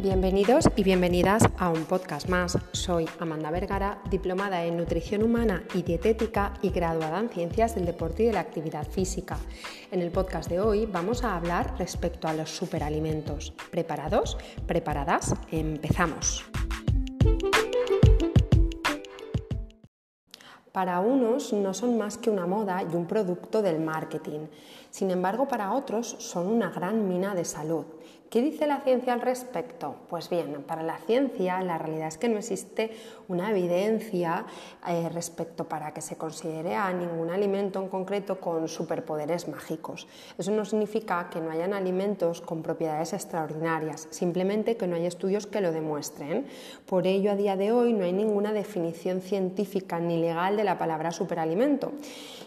Bienvenidos y bienvenidas a un podcast más. Soy Amanda Vergara, diplomada en nutrición humana y dietética y graduada en ciencias del deporte y de la actividad física. En el podcast de hoy vamos a hablar respecto a los superalimentos. ¿Preparados? ¿Preparadas? Empezamos. Para unos no son más que una moda y un producto del marketing. Sin embargo, para otros son una gran mina de salud. ¿Qué dice la ciencia al respecto? Pues bien, para la ciencia la realidad es que no existe una evidencia eh, respecto para que se considere a ningún alimento en concreto con superpoderes mágicos. Eso no significa que no hayan alimentos con propiedades extraordinarias, simplemente que no hay estudios que lo demuestren. Por ello, a día de hoy no hay ninguna definición científica ni legal de la palabra superalimento.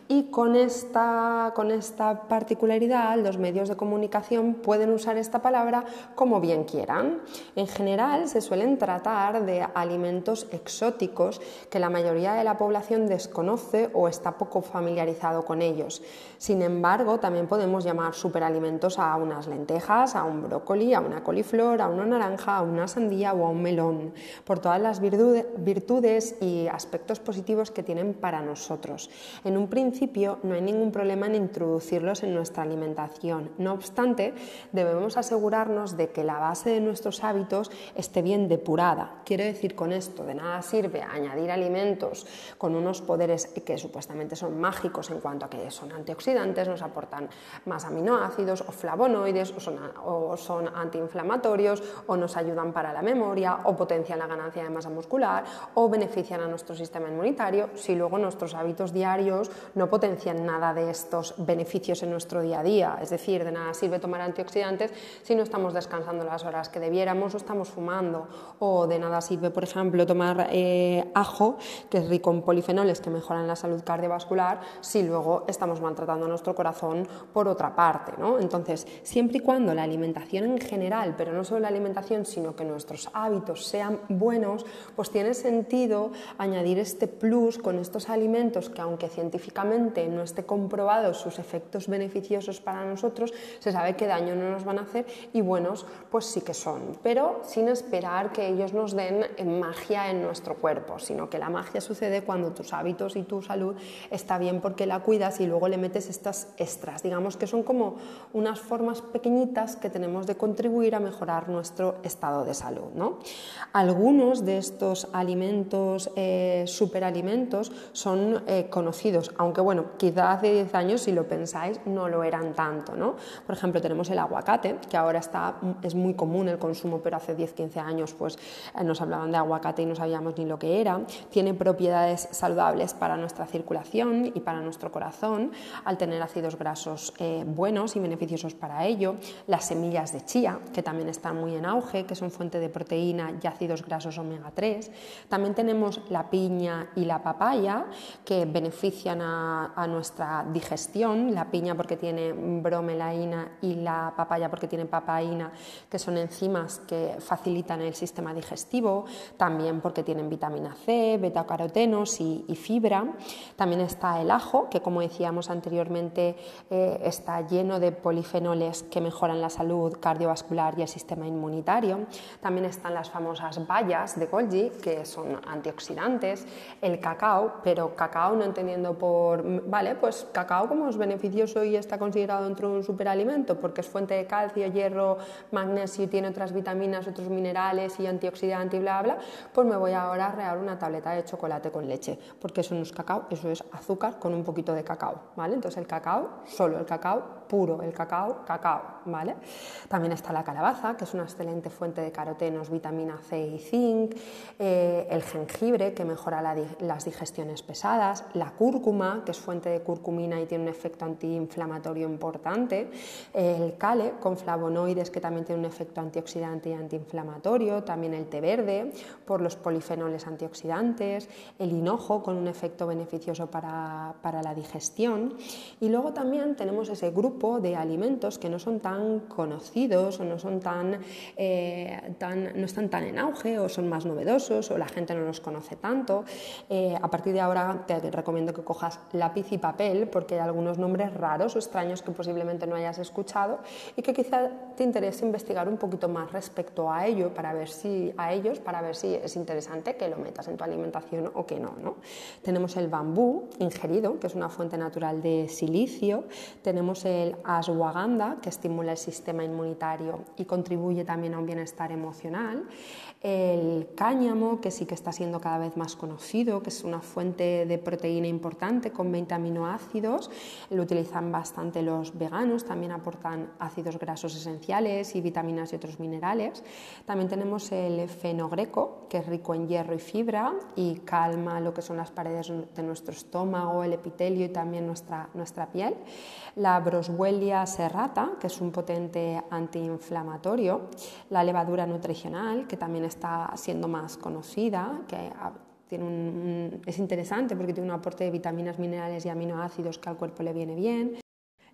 Y con esta, con esta particularidad, los medios de comunicación pueden usar esta palabra como bien quieran. En general se suelen tratar de alimentos exóticos que la mayoría de la población desconoce o está poco familiarizado con ellos. Sin embargo, también podemos llamar superalimentos a unas lentejas, a un brócoli, a una coliflor, a una naranja, a una sandía o a un melón, por todas las virtudes y aspectos positivos que tienen para nosotros. En un principio no hay ningún problema en introducirlos en nuestra alimentación. No obstante, debemos asegurar de que la base de nuestros hábitos esté bien depurada. Quiero decir con esto, de nada sirve añadir alimentos con unos poderes que supuestamente son mágicos en cuanto a que son antioxidantes, nos aportan más aminoácidos o flavonoides o son, o son antiinflamatorios o nos ayudan para la memoria o potencian la ganancia de masa muscular o benefician a nuestro sistema inmunitario si luego nuestros hábitos diarios no potencian nada de estos beneficios en nuestro día a día. Es decir, de nada sirve tomar antioxidantes si no estamos descansando las horas que debiéramos o estamos fumando. O de nada sirve, por ejemplo, tomar eh, ajo, que es rico en polifenoles que mejoran la salud cardiovascular, si luego estamos maltratando nuestro corazón por otra parte. ¿no? Entonces, siempre y cuando la alimentación en general, pero no solo la alimentación, sino que nuestros hábitos sean buenos, pues tiene sentido añadir este plus con estos alimentos que aunque científicamente no esté comprobado sus efectos beneficiosos para nosotros, se sabe qué daño no nos van a hacer y buenos pues sí que son, pero sin esperar que ellos nos den magia en nuestro cuerpo, sino que la magia sucede cuando tus hábitos y tu salud está bien porque la cuidas y luego le metes estas extras, digamos que son como unas formas pequeñitas que tenemos de contribuir a mejorar nuestro estado de salud. ¿no? Algunos de estos alimentos, eh, superalimentos, son eh, conocidos, aunque bueno, quizá hace 10 años, si lo pensáis, no lo eran tanto. ¿no? Por ejemplo, tenemos el aguacate, que ahora está es muy común el consumo, pero hace 10-15 años pues, eh, nos hablaban de aguacate y no sabíamos ni lo que era. Tiene propiedades saludables para nuestra circulación y para nuestro corazón, al tener ácidos grasos eh, buenos y beneficiosos para ello. Las semillas de chía, que también están muy en auge, que son fuente de proteína y ácidos grasos omega 3. También tenemos la piña y la papaya, que benefician a, a nuestra digestión. La piña porque tiene bromelaína y la papaya porque tiene papaya que son enzimas que facilitan el sistema digestivo, también porque tienen vitamina C, betacarotenos y, y fibra. También está el ajo, que como decíamos anteriormente eh, está lleno de polifenoles que mejoran la salud cardiovascular y el sistema inmunitario. También están las famosas bayas de Golgi, que son antioxidantes, el cacao, pero cacao no entendiendo por, vale, pues cacao como es beneficioso y está considerado dentro de un superalimento porque es fuente de calcio, hierro, magnesio, tiene otras vitaminas, otros minerales y antioxidantes y bla, bla, pues me voy ahora a regar una tableta de chocolate con leche, porque eso no es cacao, eso es azúcar con un poquito de cacao, ¿vale? Entonces el cacao, solo el cacao puro, el cacao, cacao, ¿vale? También está la calabaza, que es una excelente fuente de carotenos, vitamina C y zinc, eh, el jengibre, que mejora las digestiones pesadas, la cúrcuma, que es fuente de curcumina y tiene un efecto antiinflamatorio importante, el cale, con flavonoides, que también tiene un efecto antioxidante y antiinflamatorio, también el té verde por los polifenoles antioxidantes, el hinojo con un efecto beneficioso para, la digestión y luego también tenemos ese grupo grupo de alimentos que no son tan conocidos o no, son tan, eh, tan, no están tan en auge o son más novedosos o la gente no los conoce tanto. Eh, a partir de ahora te recomiendo que cojas lápiz y papel porque hay algunos nombres raros o extraños que posiblemente no hayas escuchado y que quizá te interese investigar un poquito más respecto a ello para ver si a ellos para ver si es interesante que lo metas en tu alimentación o que no. ¿no? Tenemos el bambú ingerido, que es una fuente natural de silicio. Tenemos el ashwagandha, que estimula el sistema inmunitario y contribuye también a un bienestar emocional. El cáñamo, que sí que está siendo cada vez más conocido, que es una fuente de proteína importante con 20 aminoácidos. Lo utilizan bastante los veganos, también aportan ácidos grasos esenciales y vitaminas y otros minerales. También tenemos el fenogreco, que es rico en hierro y fibra y calma lo que son las paredes de nuestro estómago, el epitelio y también nuestra, nuestra piel. La Broswellia serrata, que es un potente antiinflamatorio. La levadura nutricional, que también está siendo más conocida, que tiene es interesante porque tiene un aporte de vitaminas, minerales y aminoácidos que al cuerpo le viene bien.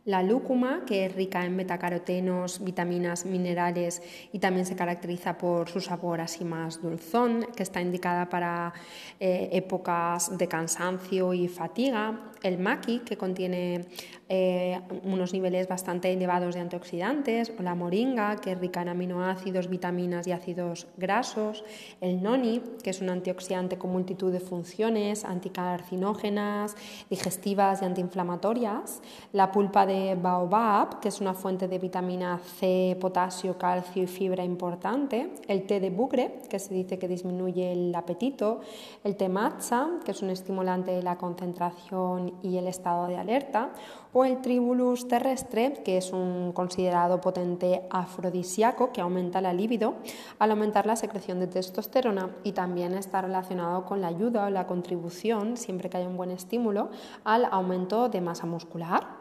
La lúcuma, que es rica en betacarotenos, vitaminas, minerales y también se caracteriza por su sabor así más dulzón, que está indicada para eh, épocas de cansancio y fatiga. El maqui, que contiene eh, unos niveles bastante elevados de antioxidantes. O la moringa, que es rica en aminoácidos, vitaminas y ácidos grasos. El noni, que es un antioxidante con multitud de funciones anticarcinógenas, digestivas y antiinflamatorias. La pulpa de baobab, que es una fuente de vitamina C, potasio, calcio y fibra importante, el té de bugre, que se dice que disminuye el apetito, el té matcha, que es un estimulante de la concentración y el estado de alerta, o el tribulus terrestre, que es un considerado potente afrodisíaco que aumenta la libido al aumentar la secreción de testosterona y también está relacionado con la ayuda o la contribución, siempre que haya un buen estímulo, al aumento de masa muscular.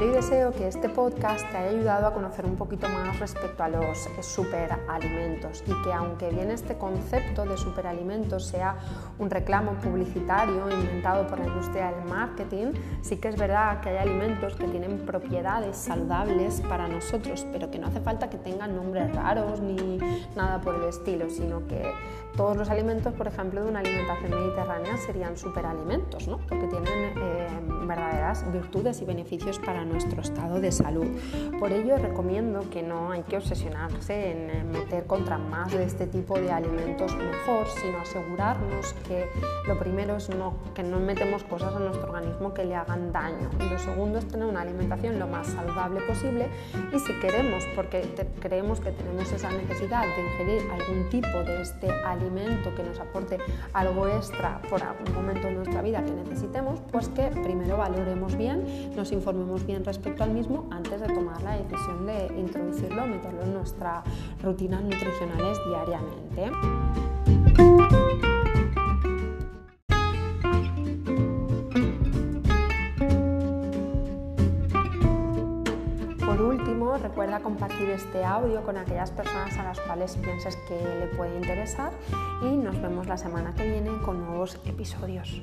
Y deseo que este podcast te haya ayudado a conocer un poquito más respecto a los superalimentos y que aunque bien este concepto de superalimentos sea un reclamo publicitario inventado por la industria del marketing, sí que es verdad que hay alimentos que tienen propiedades saludables para nosotros, pero que no hace falta que tengan nombres raros ni nada por el estilo, sino que todos los alimentos, por ejemplo, de una alimentación mediterránea serían superalimentos, ¿no? porque tienen eh, verdaderas virtudes y beneficios para nuestro estado de salud. Por ello recomiendo que no hay que obsesionarse en meter contra más de este tipo de alimentos mejor, sino asegurarnos que lo primero es no, que no metemos cosas a nuestro organismo que le hagan daño. Y lo segundo es tener una alimentación lo más saludable posible y si queremos, porque creemos que tenemos esa necesidad de ingerir algún tipo de este alimento que nos aporte algo extra por algún momento en nuestra vida que necesitemos, pues que primero valoremos bien, nos informemos bien respecto al mismo antes de tomar la decisión de introducirlo meterlo en nuestras rutinas nutricionales diariamente. Por último, recuerda compartir este audio con aquellas personas a las cuales pienses que le puede interesar y nos vemos la semana que viene con nuevos episodios.